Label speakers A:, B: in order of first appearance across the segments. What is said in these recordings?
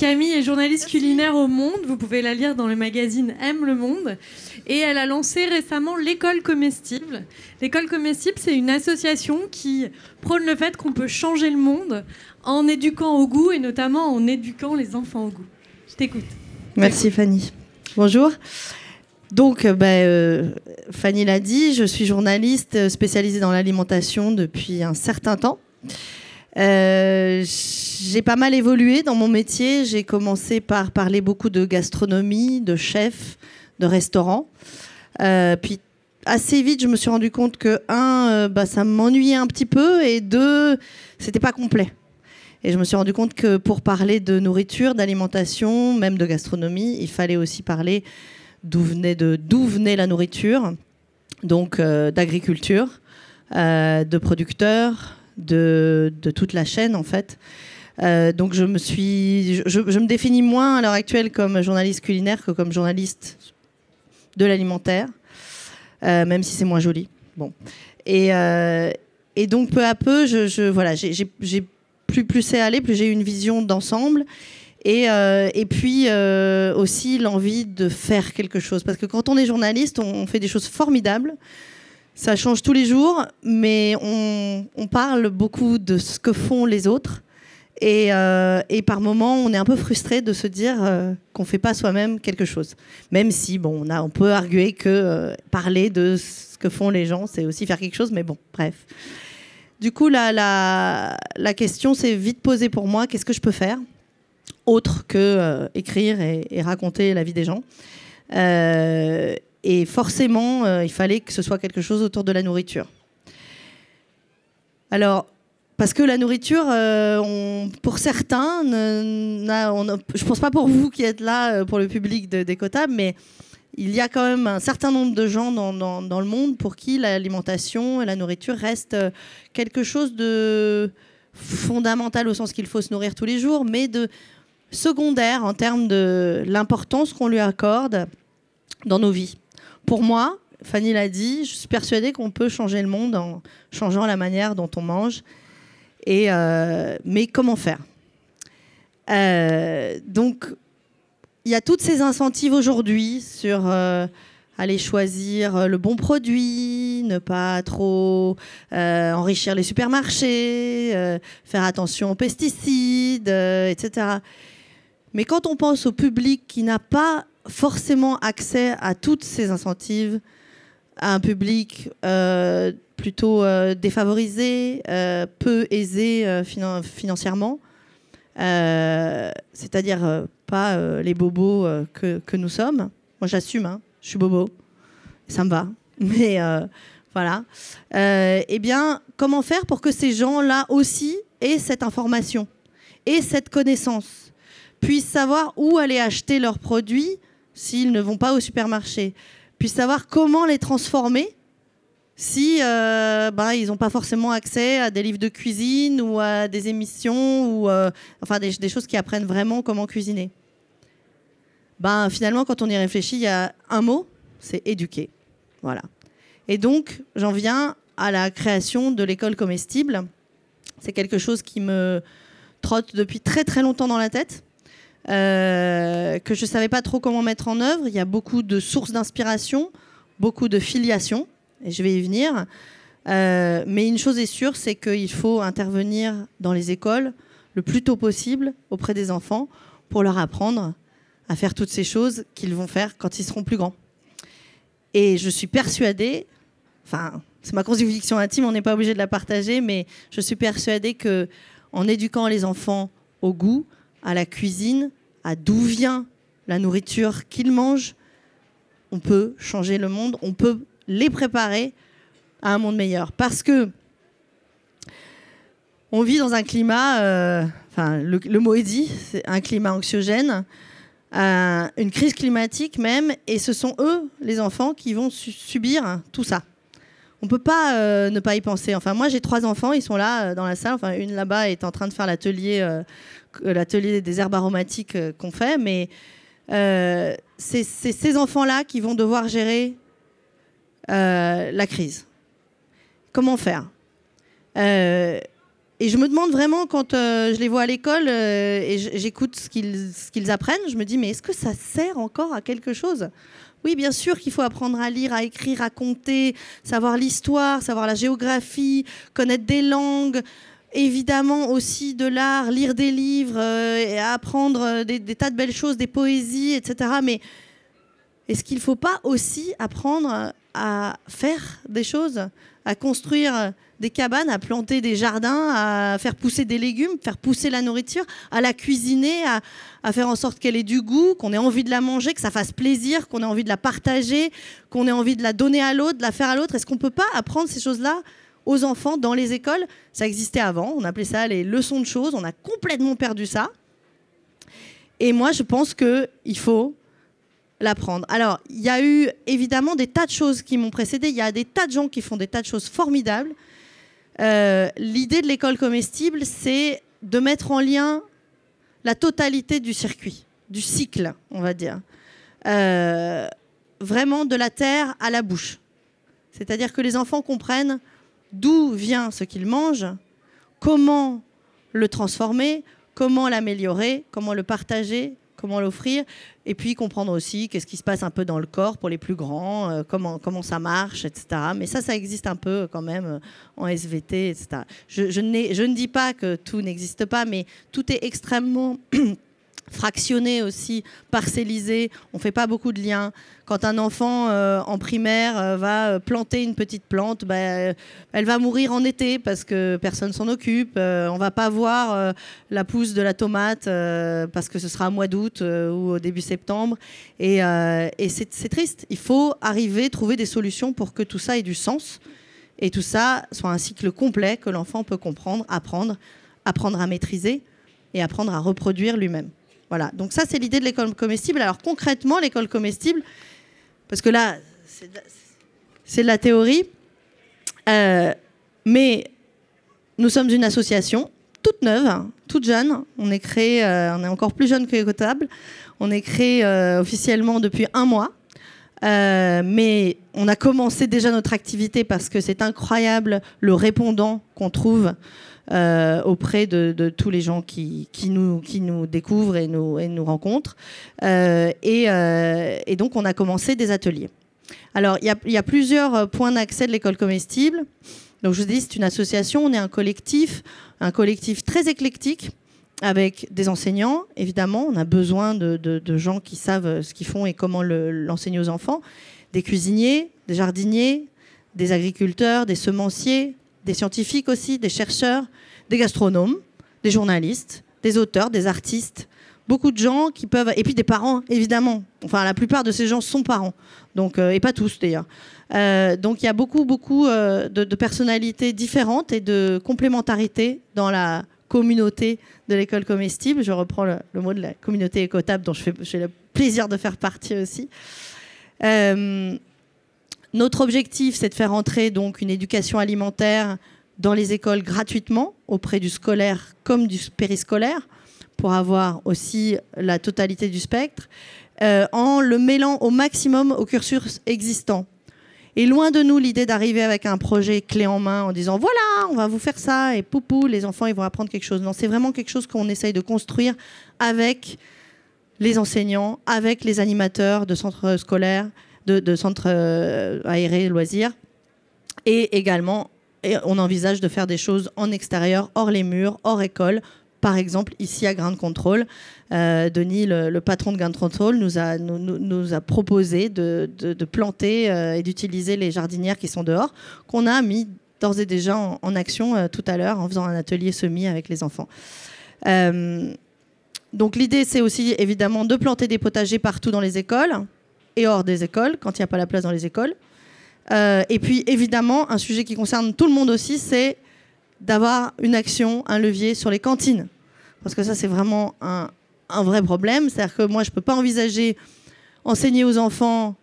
A: Camille est journaliste culinaire au Monde. Vous pouvez la lire dans le magazine Aime le Monde. Et elle a lancé récemment l'école comestible. L'école comestible, c'est une association qui prône le fait qu'on peut changer le monde en éduquant au goût et notamment en éduquant les enfants au goût. Je t'écoute.
B: Merci Fanny. Bonjour. Donc, euh, bah, euh, Fanny l'a dit, je suis journaliste spécialisée dans l'alimentation depuis un certain temps. Euh, j'ai pas mal évolué dans mon métier. J'ai commencé par parler beaucoup de gastronomie, de chef, de restaurant. puis assez vite, je me suis rendu compte que un, bah, ça m'ennuyait un petit peu, et deux, c'était pas complet. Et je me suis rendu compte que pour parler de nourriture, d'alimentation, même de gastronomie, il fallait aussi parler d'où venait, venait la nourriture, donc euh, d'agriculture, euh, de producteurs, de, toute la chaîne en fait. Euh, donc je me suis, je, me définis moins à l'heure actuelle comme journaliste culinaire que comme journaliste de l'alimentaire, même si c'est moins joli. Bon. Et, et donc peu à peu, je, voilà, j'ai plus, plus c'est allé, plus j'ai une vision d'ensemble. Et, euh, et, puis euh, aussi l'envie de faire quelque chose. Parce que quand on est journaliste, on, fait des choses formidables. Ça change tous les jours, mais on, parle beaucoup de ce que font les autres. Et, euh, et, par moments, on est un peu frustré de se dire qu'on ne fait pas soi-même quelque chose. Même si, bon, on, peut arguer que parler de ce que font les gens, c'est aussi faire quelque chose, mais bon, bref. Du coup, la, question s'est vite posée pour moi, qu'est-ce que je peux faire autre que euh, écrire et, raconter la vie des gens? Euh, Et forcément, euh, il fallait que ce soit quelque chose autour de la nourriture. Alors, parce que la nourriture, pour certains, je ne pense pas pour vous qui êtes là, pour le public d'Écotable, mais il y a quand même un certain nombre de gens dans, dans, le monde pour qui l'alimentation et la nourriture restent euh, quelque chose de fondamental au sens qu'il faut se nourrir tous les jours, mais de secondaire en termes de l'importance qu'on lui accorde dans nos vies. Pour moi, Fanny l'a dit, je suis persuadée qu'on peut changer le monde en changeant la manière dont on mange. Et euh, mais comment faire? Euh, Donc, il y a toutes ces incentives aujourd'hui sur euh, aller choisir le bon produit, ne pas trop enrichir les supermarchés, faire attention aux pesticides, etc. Mais quand on pense au public qui n'a pas forcément accès à toutes ces incentives, à un public plutôt défavorisé, peu aisé financièrement, c'est-à-dire pas euh, les bobos euh, que, nous sommes. Moi, j'assume, hein. je suis bobo, ça me va. Mais euh, voilà. eh bien, comment faire pour que ces gens-là aussi aient cette information et cette connaissance, puissent savoir où aller acheter leurs produits s'ils ne vont pas au supermarché, puissent savoir comment les transformer si bah, ils n'ont pas forcément accès à des livres de cuisine ou à des émissions ou enfin des, choses qui apprennent vraiment comment cuisiner ben, finalement, quand on y réfléchit, il y a un mot, c'est éduquer. Voilà. Et donc, j'en viens à la création de l'école comestible. C'est quelque chose qui me trotte depuis très très longtemps dans la tête, euh, que je ne savais pas trop comment mettre en œuvre. Il y a beaucoup de sources d'inspiration, beaucoup de filiation, et je vais y venir. Euh, mais une chose est sûre, c'est qu'il faut intervenir dans les écoles le plus tôt possible auprès des enfants pour leur apprendre à faire toutes ces choses qu'ils vont faire quand ils seront plus grands. Et je suis persuadée, enfin, c'est ma conviction intime, on n'est pas obligé de la partager, mais je suis persuadée que en éduquant les enfants au goût, à la cuisine, à d'où vient la nourriture qu'ils mangent, on peut changer le monde, on peut les préparer à un monde meilleur. Parce que on vit dans un climat, euh, enfin, le, le, mot est dit, c'est un climat anxiogène une crise climatique même, et ce sont eux, les enfants, qui vont subir tout ça. On ne peut pas euh, ne pas y penser. Enfin, moi, j'ai trois enfants, ils sont là euh, dans la salle. Enfin, une là-bas est en train de faire l'atelier, euh, l'atelier des herbes aromatiques qu'on fait, mais c'est ces enfants-là qui vont devoir gérer la crise. Comment faire? Et je me demande vraiment, quand je les vois à l'école et j'écoute ce qu'ils apprennent, je me dis, mais est-ce que ça sert encore à quelque chose? Oui, bien sûr qu'il faut apprendre à lire, à écrire, à compter, savoir l'histoire, savoir la géographie, connaître des langues, évidemment aussi de l'art, lire des livres, et apprendre des, des, tas de belles choses, des poésies, etc. Mais est-ce qu'il ne faut pas aussi apprendre à faire des choses, à construire des cabanes, à planter des jardins, à faire pousser des légumes, faire pousser la nourriture, à la cuisiner, à, faire en sorte qu'elle ait du goût, qu'on ait envie de la manger, que ça fasse plaisir, qu'on ait envie de la partager, qu'on ait envie de la donner à l'autre, de la faire à l'autre. Est-ce qu'on ne peut pas apprendre ces choses-là aux enfants dans les écoles? Ça existait avant, on appelait ça les leçons de choses, on a complètement perdu ça. Et moi, je pense qu'il faut l'apprendre. Alors, il y a eu évidemment des tas de choses qui m'ont précédé. Il y a des tas de gens qui font des tas de choses formidables. Euh, l'idée de l'école comestible, c'est de mettre en lien la totalité du circuit, du cycle, on va dire. Euh, vraiment de la terre à la bouche. C'est-à-dire que les enfants comprennent d'où vient ce qu'ils mangent, comment le transformer, comment l'améliorer, comment le partager, comment l'offrir, et puis comprendre aussi qu'est-ce qui se passe un peu dans le corps pour les plus grands, euh, comment, comment ça marche, etc. Mais ça, ça existe un peu quand même euh, en SVT, etc. Je, je, je ne dis pas que tout n'existe pas, mais tout est extrêmement fractionné aussi, parcellisé. On ne fait pas beaucoup de liens. Quand un enfant euh, en primaire euh, va euh, planter une petite plante, bah, elle va mourir en été parce que personne s'en occupe. on va pas voir la pousse de la tomate parce que ce sera au mois d'août ou au début septembre. Et, et c'est triste. Il faut arriver, trouver des solutions pour que tout ça ait du sens et tout ça soit un cycle complet que l'enfant peut comprendre, apprendre, apprendre à maîtriser et apprendre à reproduire lui-même. Voilà, donc ça c'est l'idée de l'école comestible. Alors concrètement, l'école comestible, parce que là, c'est de, la théorie, euh, mais nous sommes une association toute neuve, hein, toute jeune. On est créé, euh, on est encore plus jeune que Écotable. On est créé euh, officiellement depuis un mois. Mais on a commencé déjà notre activité parce que c'est incroyable le répondant qu'on trouve euh, auprès de, tous les gens qui, nous, qui nous découvrent et nous, et nous rencontrent. Euh, euh, et, donc, on a commencé des ateliers. Alors, il y, a plusieurs points d'accès de l'école comestible. Donc, je vous dis, c'est une association, on est un collectif, un collectif très éclectique avec des enseignants, évidemment. On a besoin de, gens qui savent ce qu'ils font et comment l'enseigner aux enfants. Des cuisiniers, des jardiniers, des agriculteurs, des semenciers, des scientifiques aussi, des chercheurs, des gastronomes, des journalistes, des auteurs, des artistes, beaucoup de gens qui peuvent, et puis des parents évidemment. Enfin, la plupart de ces gens sont parents, donc euh, et pas tous d'ailleurs. Euh, donc il y a beaucoup beaucoup euh, de, personnalités différentes et de complémentarité dans la communauté de l'école comestible. Je reprends le, mot de la communauté écotable dont j'ai le plaisir de faire partie aussi. Notre objectif, c'est de faire entrer donc une éducation alimentaire dans les écoles gratuitement auprès du scolaire comme du périscolaire pour avoir aussi la totalité du spectre, euh, en le mêlant au maximum au cursus existant. Et loin de nous l'idée d'arriver avec un projet clé en main en disant voilà, on va vous faire ça et poupou, les enfants ils vont apprendre quelque chose. Non, c'est vraiment quelque chose qu'on essaye de construire avec les enseignants, avec les animateurs de centres scolaires, de, centres euh, aérés, loisirs. Et également, on envisage de faire des choses en extérieur, hors les murs, hors école. Par exemple, ici à Grand Control, euh, Denis, le, patron de Grand Control, nous a, nous, a proposé de, planter euh, et d'utiliser les jardinières qui sont dehors, qu'on a mis d'ores et déjà en, action tout à l'heure en faisant un atelier semi avec les enfants. donc l'idée, c'est aussi évidemment de planter des potagers partout dans les écoles, et hors des écoles, quand il n'y a pas la place dans les écoles. Euh, et puis évidemment, un sujet qui concerne tout le monde aussi, c'est d'avoir une action, un levier sur les cantines. Parce que ça, c'est vraiment un, un, vrai problème. C'est-à-dire que moi, je ne peux pas envisager enseigner aux enfants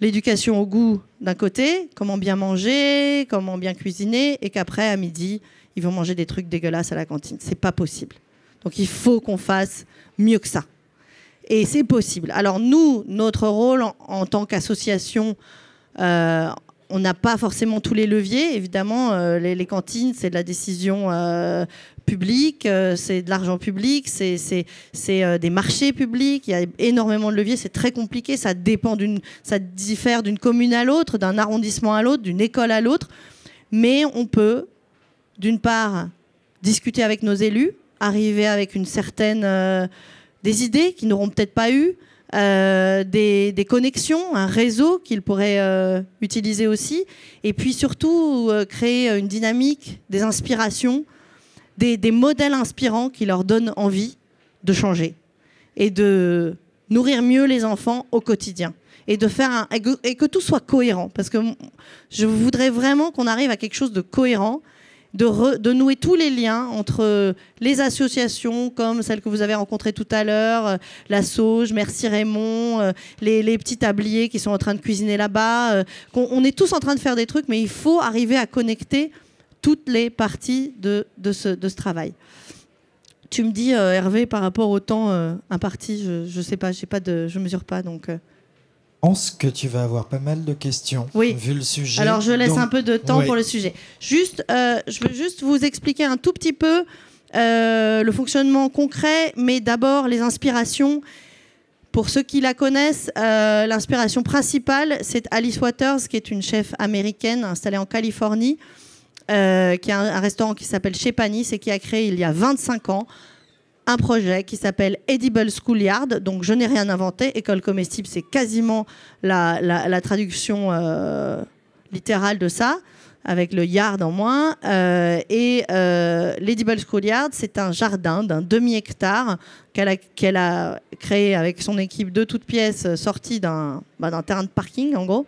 B: l'éducation au goût d'un côté, comment bien manger, comment bien cuisiner, et qu'après, à midi, ils vont manger des trucs dégueulasses à la cantine. C'est pas possible. Donc il faut qu'on fasse mieux que ça. Et c'est possible. Alors nous, notre rôle en, tant qu'association, euh, on n'a pas forcément tous les leviers. Évidemment, euh, les, cantines, c'est de la décision euh, publique, euh, c'est de l'argent public, c'est des marchés publics. Il y a énormément de leviers. C'est très compliqué. Ça dépend d'une, ça diffère d'une commune à l'autre, d'un arrondissement à l'autre, d'une école à l'autre. Mais on peut, d'une part, discuter avec nos élus, arriver avec une certaine des idées qu'ils n'auront peut-être pas eues euh, des, connexions, un réseau qu'ils pourraient euh, utiliser aussi, et puis surtout euh, créer une dynamique, des inspirations, des, modèles inspirants qui leur donnent envie de changer et de nourrir mieux les enfants au quotidien et de faire un, et que tout soit cohérent parce que je voudrais vraiment qu'on arrive à quelque chose de cohérent de, nouer tous les liens entre les associations comme celle que vous avez rencontrée tout à l'heure, euh, la Sauge, Merci Raymond, euh, les, petits tabliers qui sont en train de cuisiner là-bas. Euh, on, est tous en train de faire des trucs, mais il faut arriver à connecter toutes les parties de, ce, travail. Tu me dis, Hervé, par rapport au temps imparti, je ne sais pas, pas de, je mesure pas, donc
C: pense que tu vas avoir pas mal de questions
B: oui.
C: vu le sujet.
B: Alors je laisse un peu de temps pour le sujet. Juste, euh, je veux juste vous expliquer un tout petit peu euh, le fonctionnement concret, mais d'abord les inspirations. Pour ceux qui la connaissent, euh, l'inspiration principale, c'est Alice Waters, qui est une chef américaine installée en Californie, qui a un, restaurant qui s'appelle Chez Panis et qui a créé il y a 25 ans un projet qui s'appelle Edible Schoolyard. Donc, je n'ai rien inventé. École comestible, c'est quasiment la, traduction euh, littérale de ça, avec le yard en moins. Euh, et euh, l'Edible Schoolyard, c'est un jardin d'un demi-hectare qu'elle a, créé avec son équipe de toutes pièces, sorti bah, d'un terrain de parking, en gros,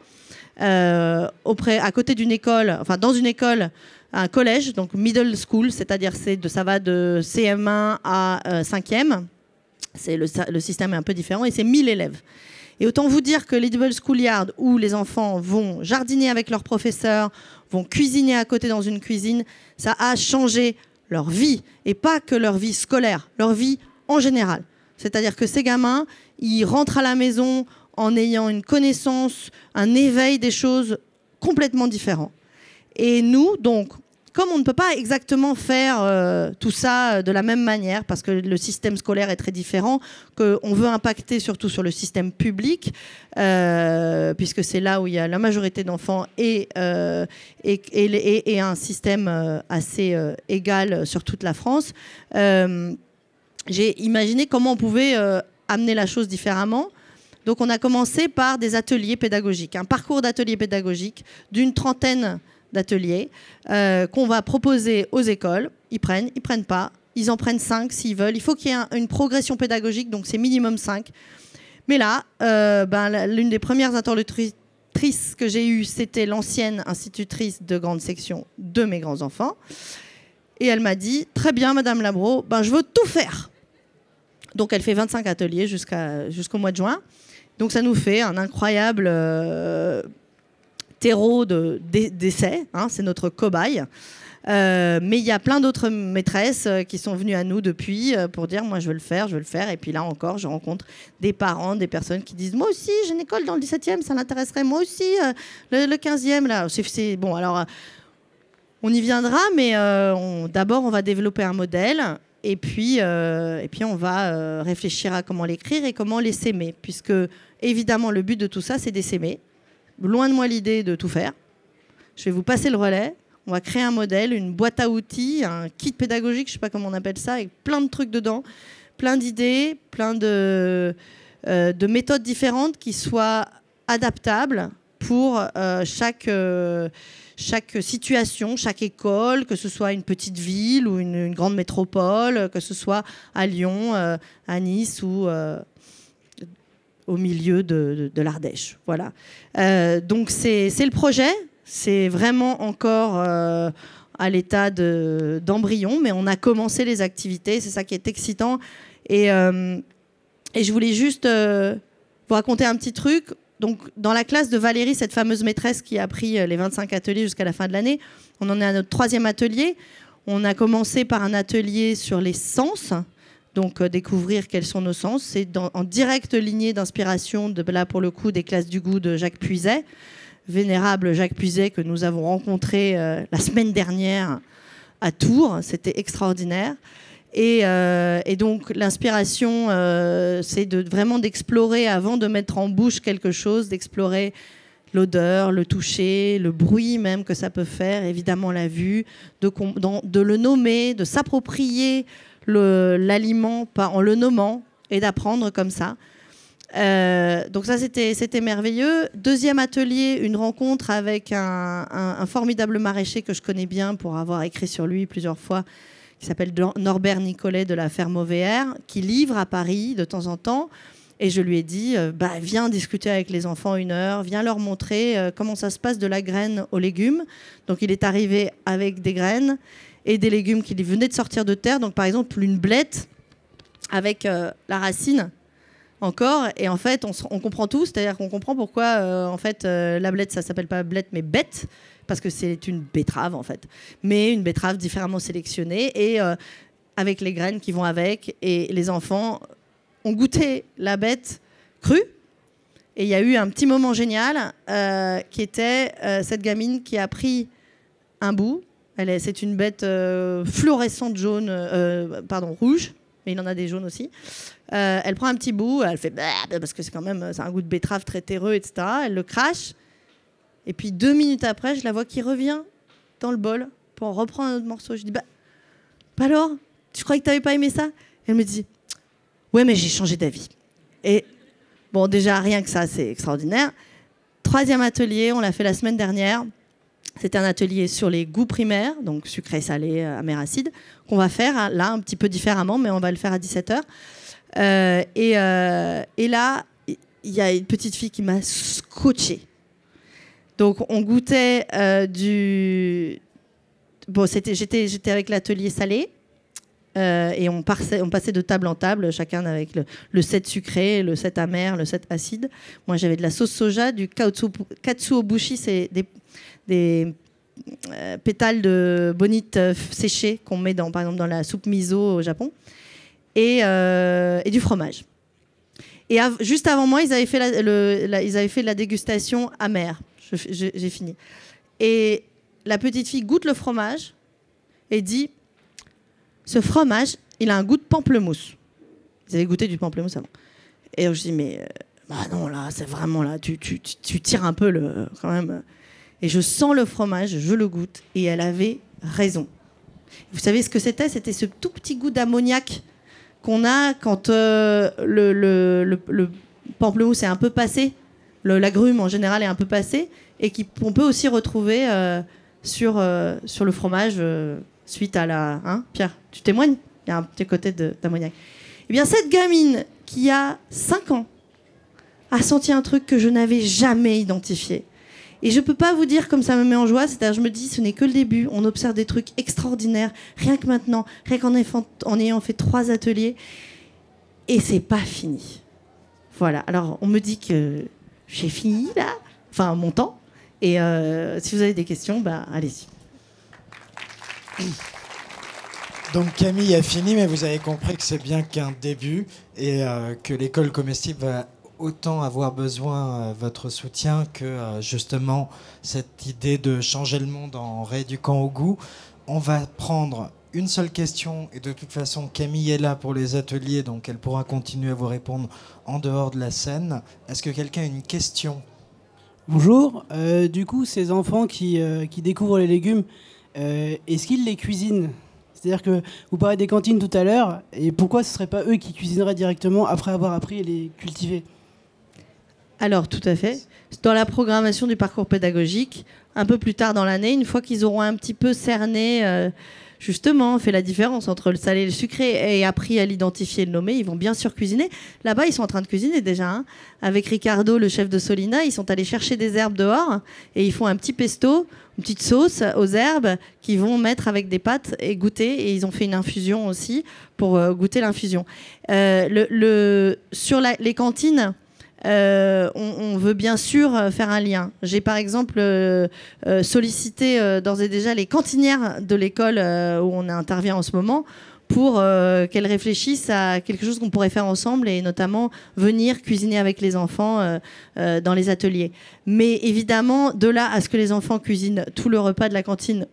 B: auprès, à côté d'une école, enfin, dans une école un collège, donc middle school, c'est-à-dire de, ça va de CM1 à 5e. Euh, c'est le, le, système est un peu différent et c'est 1000 élèves. Et autant vous dire que l'Edible Schoolyard, où les enfants vont jardiner avec leurs professeurs, vont cuisiner à côté dans une cuisine, ça a changé leur vie. Et pas que leur vie scolaire, leur vie en général. C'est-à-dire que ces gamins, ils rentrent à la maison en ayant une connaissance, un éveil des choses complètement différents. Et nous, donc, comme on ne peut pas exactement faire euh, tout ça de la même manière, parce que le système scolaire est très différent, qu'on veut impacter surtout sur le système public, euh, puisque c'est là où il y a la majorité d'enfants euh, et, un système assez égal sur toute la France, j'ai imaginé comment on pouvait amener la chose différemment. Donc on a commencé par des ateliers pédagogiques, un parcours d'ateliers pédagogiques d'une trentaine d'ateliers euh, qu'on va proposer aux écoles. Ils prennent, ils prennent pas. Ils en prennent 5 s'ils veulent. Il faut qu'il y ait une progression pédagogique, donc c'est minimum 5. Mais là, euh, ben, l'une des premières interlocutrices que j'ai eues, c'était l'ancienne institutrice de grande section de mes grands-enfants. Et elle m'a dit, très bien, Madame Labro, ben, je veux tout faire. Donc elle fait 25 ateliers jusqu'au mois de juin. Donc ça nous fait un incroyable euh, terreau d'essai, hein, c'est notre cobaye. Euh, mais il y a plein d'autres maîtresses euh, qui sont venues à nous depuis pour dire moi je veux le faire, je veux le faire. Et puis là encore, je rencontre des parents, des personnes qui disent moi aussi j'ai une école dans le 17e, ça l'intéresserait. Moi aussi le, 15e là. C'est bon alors on y viendra, mais d'abord on va développer un modèle. Et puis, et puis on va réfléchir à comment l'écrire et comment les s'aimer, puisque évidemment le but de tout ça c'est d'essaimer loin de moi l'idée de tout faire. Je vais vous passer le relais. On va créer un modèle, une boîte à outils, un kit pédagogique, je ne sais pas comment on appelle ça, avec plein de trucs dedans, plein d'idées, plein de, euh, de, méthodes différentes qui soient adaptables pour euh, chaque, euh, chaque situation, chaque école, que ce soit une petite ville ou une, grande métropole, que ce soit à Lyon, à Nice ou au milieu de, l'Ardèche. Voilà. Euh, donc c'est le projet. C'est vraiment encore euh, à l'état d'embryon, mais on a commencé les activités. C'est ça qui est excitant. Euh, et je voulais juste vous raconter un petit truc. Donc, dans la classe de Valérie, cette fameuse maîtresse qui a pris les 25 ateliers jusqu'à la fin de l'année, on en est à notre troisième atelier. On a commencé par un atelier sur les sens. Donc euh, découvrir quels sont nos sens, c'est en directe lignée d'inspiration de là pour le coup des classes du goût de Jacques Puiset vénérable Jacques Puiset que nous avons rencontré la semaine dernière à Tours. C'était extraordinaire. Et, donc l'inspiration, c'est de, vraiment d'explorer avant de mettre en bouche quelque chose, d'explorer l'odeur, le toucher, le bruit même que ça peut faire, évidemment la vue, de, de le nommer, de s'approprier l'aliment en le nommant et d'apprendre comme ça. Euh, donc ça, c'était merveilleux. Deuxième atelier, une rencontre avec un, formidable maraîcher que je connais bien pour avoir écrit sur lui plusieurs fois, qui s'appelle Norbert Nicolet de la ferme OVR, qui livre à Paris de temps en temps. Et je lui ai dit, euh, bah, viens discuter avec les enfants une heure, viens leur montrer euh, comment ça se passe de la graine aux légumes. Donc il est arrivé avec des graines et des légumes qui venaient de sortir de terre. Donc par exemple une blette avec euh, la racine encore. Et en fait, on, comprend tout, c'est-à-dire qu'on comprend pourquoi en fait la blette, ça s'appelle pas blette mais bête parce que c'est une betterave en fait, mais une betterave différemment sélectionnée et avec les graines qui vont avec. Et les enfants on goûtait la bête crue. Et il y a eu un petit moment génial euh, qui était euh, cette gamine qui a pris un bout. C'est une bête euh, fluorescente jaune, pardon, rouge, mais il en a des jaunes aussi. elle prend un petit bout, elle fait bah, parce que c'est quand même c'est un goût de betterave très terreux, etc. Elle le crache. Et puis deux minutes après, je la vois qui revient dans le bol pour reprendre un autre morceau. Je dis bah, bah alors, tu croyais que tu n'avais pas aimé ça? Elle me dit Ouais, mais j'ai changé d'avis. Et bon, déjà, rien que ça, c'est extraordinaire. Troisième atelier, on l'a fait la semaine dernière. C'était un atelier sur les goûts primaires, donc sucré, salé, euh, amer, acide, qu'on va faire là un petit peu différemment, mais on va le faire à 17h. Euh, et, euh, et, là, il y a une petite fille qui m'a scotché. Donc on goûtait du... Bon, j'étais avec l'atelier salé. Euh, et on, passait de table en table, chacun avec le, le, set sucré, le set amer, le set acide. Moi, j'avais de la sauce soja, du katsuobushi, c'est des, euh, pétales de bonite euh, séchés qu'on met dans, par exemple dans la soupe miso au Japon, et, du fromage. Et juste avant moi, ils avaient fait la, ils avaient fait la dégustation amère. J'ai fini. Et la petite fille goûte le fromage et dit ce fromage, il a un goût de pamplemousse. Vous avez goûté du pamplemousse avant? Et je dis, mais euh, bah non, là, c'est vraiment là, tu, tires un peu le, quand même. Et je sens le fromage, je le goûte, et elle avait raison. Vous savez ce que c'était? C'était ce tout petit goût d'ammoniac qu'on a quand euh, le, pamplemousse est un peu passé, l'agrume en général est un peu passé, et qu'on peut aussi retrouver euh, sur, sur le fromage suite à la. Hein, Pierre, tu témoignes? Il y a un petit côté d'ammoniac. Eh bien, cette gamine qui a 5 ans a senti un truc que je n'avais jamais identifié. Et je ne peux pas vous dire comme ça me met en joie, c'est-à-dire je me dis ce n'est que le début, on observe des trucs extraordinaires, rien que maintenant, rien qu'en en ayant fait trois ateliers, et c'est pas fini. Voilà, alors on me dit que j'ai fini là, enfin mon temps, et euh, si vous avez des questions, bah, allez-y.
C: Donc Camille a fini, mais vous avez compris que c'est bien qu'un début et euh, que l'école comestible va autant avoir besoin de euh, votre soutien que justement cette idée de changer le monde en rééduquant au goût. On va prendre une seule question et de toute façon Camille est là pour les ateliers donc elle pourra continuer à vous répondre en dehors de la scène. Est-ce que quelqu'un a une question?
D: Bonjour. du coup, ces enfants qui, qui découvrent les légumes, euh, est-ce qu'ils les cuisinent? C'est-à-dire que vous parlez des cantines tout à l'heure, et pourquoi ce ne serait pas eux qui cuisineraient directement après avoir appris à les cultiver?
B: Alors, tout à fait. Dans la programmation du parcours pédagogique, un peu plus tard dans l'année, une fois qu'ils auront un petit peu cerné, euh, justement, fait la différence entre le salé et le sucré et appris à l'identifier et le nommer, ils vont bien sûr cuisiner. Là-bas, ils sont en train de cuisiner déjà. Hein. Avec Ricardo, le chef de Solina, ils sont allés chercher des herbes dehors et ils font un petit pesto une petite sauce aux herbes qu'ils vont mettre avec des pâtes et goûter. Et ils ont fait une infusion aussi pour euh, goûter l'infusion. Euh, sur les cantines, euh, on, veut bien sûr faire un lien. J'ai par exemple sollicité d'ores et déjà les cantinières de l'école où on intervient en ce moment pour euh, qu'elles réfléchissent à quelque chose qu'on pourrait faire ensemble et notamment venir cuisiner avec les enfants euh, euh, dans les ateliers. Mais évidemment, de là à ce que les enfants cuisinent tout le repas de la cantine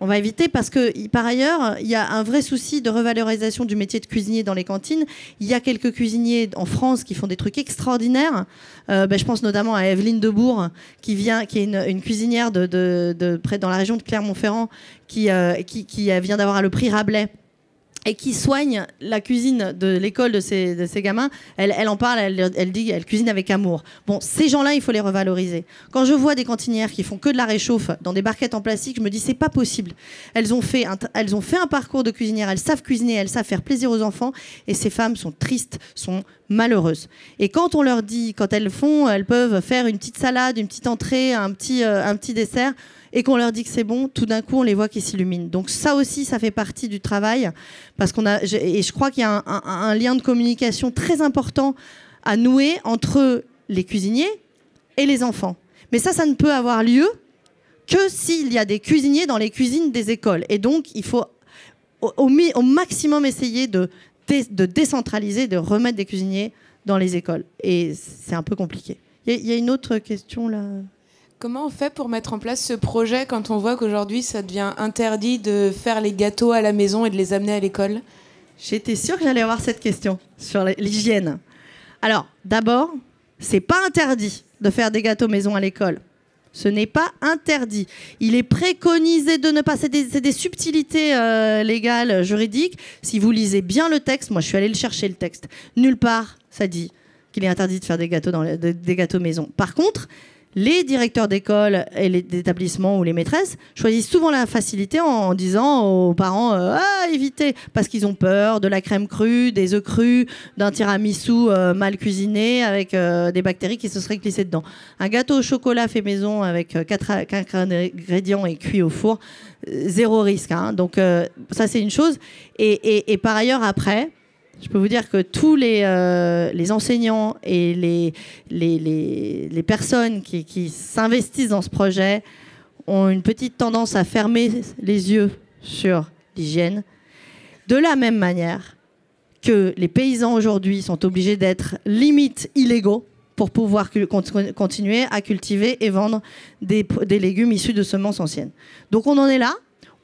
B: on va éviter parce que, par ailleurs, il y a un vrai souci de revalorisation du métier de cuisinier dans les cantines. Il y a quelques cuisiniers en France qui font des trucs extraordinaires. Euh, ben, je pense notamment à Evelyne Debourg, qui vient, qui est une, cuisinière de, près dans la région de Clermont-Ferrand, qui, euh, qui, qui vient d'avoir le prix Rabelais et qui soigne la cuisine de l'école de ces, gamins, elle, en parle, elle, elle dit elle cuisine avec amour. Bon, ces gens-là, il faut les revaloriser. Quand je vois des cantinières qui font que de la réchauffe dans des barquettes en plastique, je me dis c'est pas possible. Elles ont fait un, elles ont fait un parcours de cuisinière, elles savent cuisiner, elles savent faire plaisir aux enfants, et ces femmes sont tristes, sont malheureuses. Et quand on leur dit, quand elles font, elles peuvent faire une petite salade, une petite entrée, un petit, euh, un petit dessert et qu'on leur dit que c'est bon, tout d'un coup, on les voit qui s'illuminent. Donc ça aussi, ça fait partie du travail, parce qu'on a, et je crois qu'il y a un, lien de communication très important à nouer entre les cuisiniers et les enfants. Mais ça, ça ne peut avoir lieu que s'il y a des cuisiniers dans les cuisines des écoles. Et donc, il faut au, maximum essayer de, de décentraliser, de remettre des cuisiniers dans les écoles. Et c'est un peu compliqué. Il y, a une autre question là?
E: Comment on fait pour mettre en place ce projet quand on voit qu'aujourd'hui ça devient interdit de faire les gâteaux à la maison et de les amener à l'école?
B: J'étais sûre que j'allais avoir cette question sur l'hygiène. Alors, d'abord, c'est pas interdit de faire des gâteaux maison à l'école. Ce n'est pas interdit. Il est préconisé de ne pas. C'est des, subtilités euh, légales, juridiques. Si vous lisez bien le texte, moi je suis allée le chercher le texte. Nulle part ça dit qu'il est interdit de faire des gâteaux, des gâteaux maison. Par contre, les directeurs d'école et les établissements ou les maîtresses choisissent souvent la facilité en, disant aux parents euh, ah évitez parce qu'ils ont peur de la crème crue, des œufs crus, d'un tiramisu euh, mal cuisiné avec euh, des bactéries qui se seraient glissées dedans. Un gâteau au chocolat fait maison avec quatre, ingrédients et cuit au four, zéro risque. Hein. Donc ça c'est une chose. et par ailleurs après je peux vous dire que tous les, euh, enseignants et les, personnes qui, qui s'investissent dans ce projet ont une petite tendance à fermer les yeux sur l'hygiène. De la même manière que les paysans aujourd'hui sont obligés d'être limite illégaux pour pouvoir continuer à cultiver et vendre des, des légumes issus de semences anciennes. Donc on en est là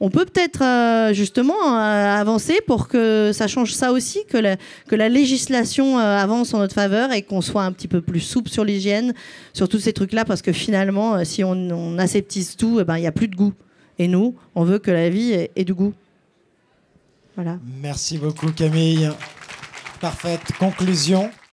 B: on peut peut-être euh, justement euh, avancer pour que ça change ça aussi, que la, législation euh, avance en notre faveur et qu'on soit un petit peu plus souple sur l'hygiène, sur tous ces trucs-là, parce que finalement, si on, aseptise tout, eh ben, il n'y a plus de goût. Et nous, on veut que la vie ait, ait du goût. Voilà.
C: Merci beaucoup Camille. Parfaite conclusion.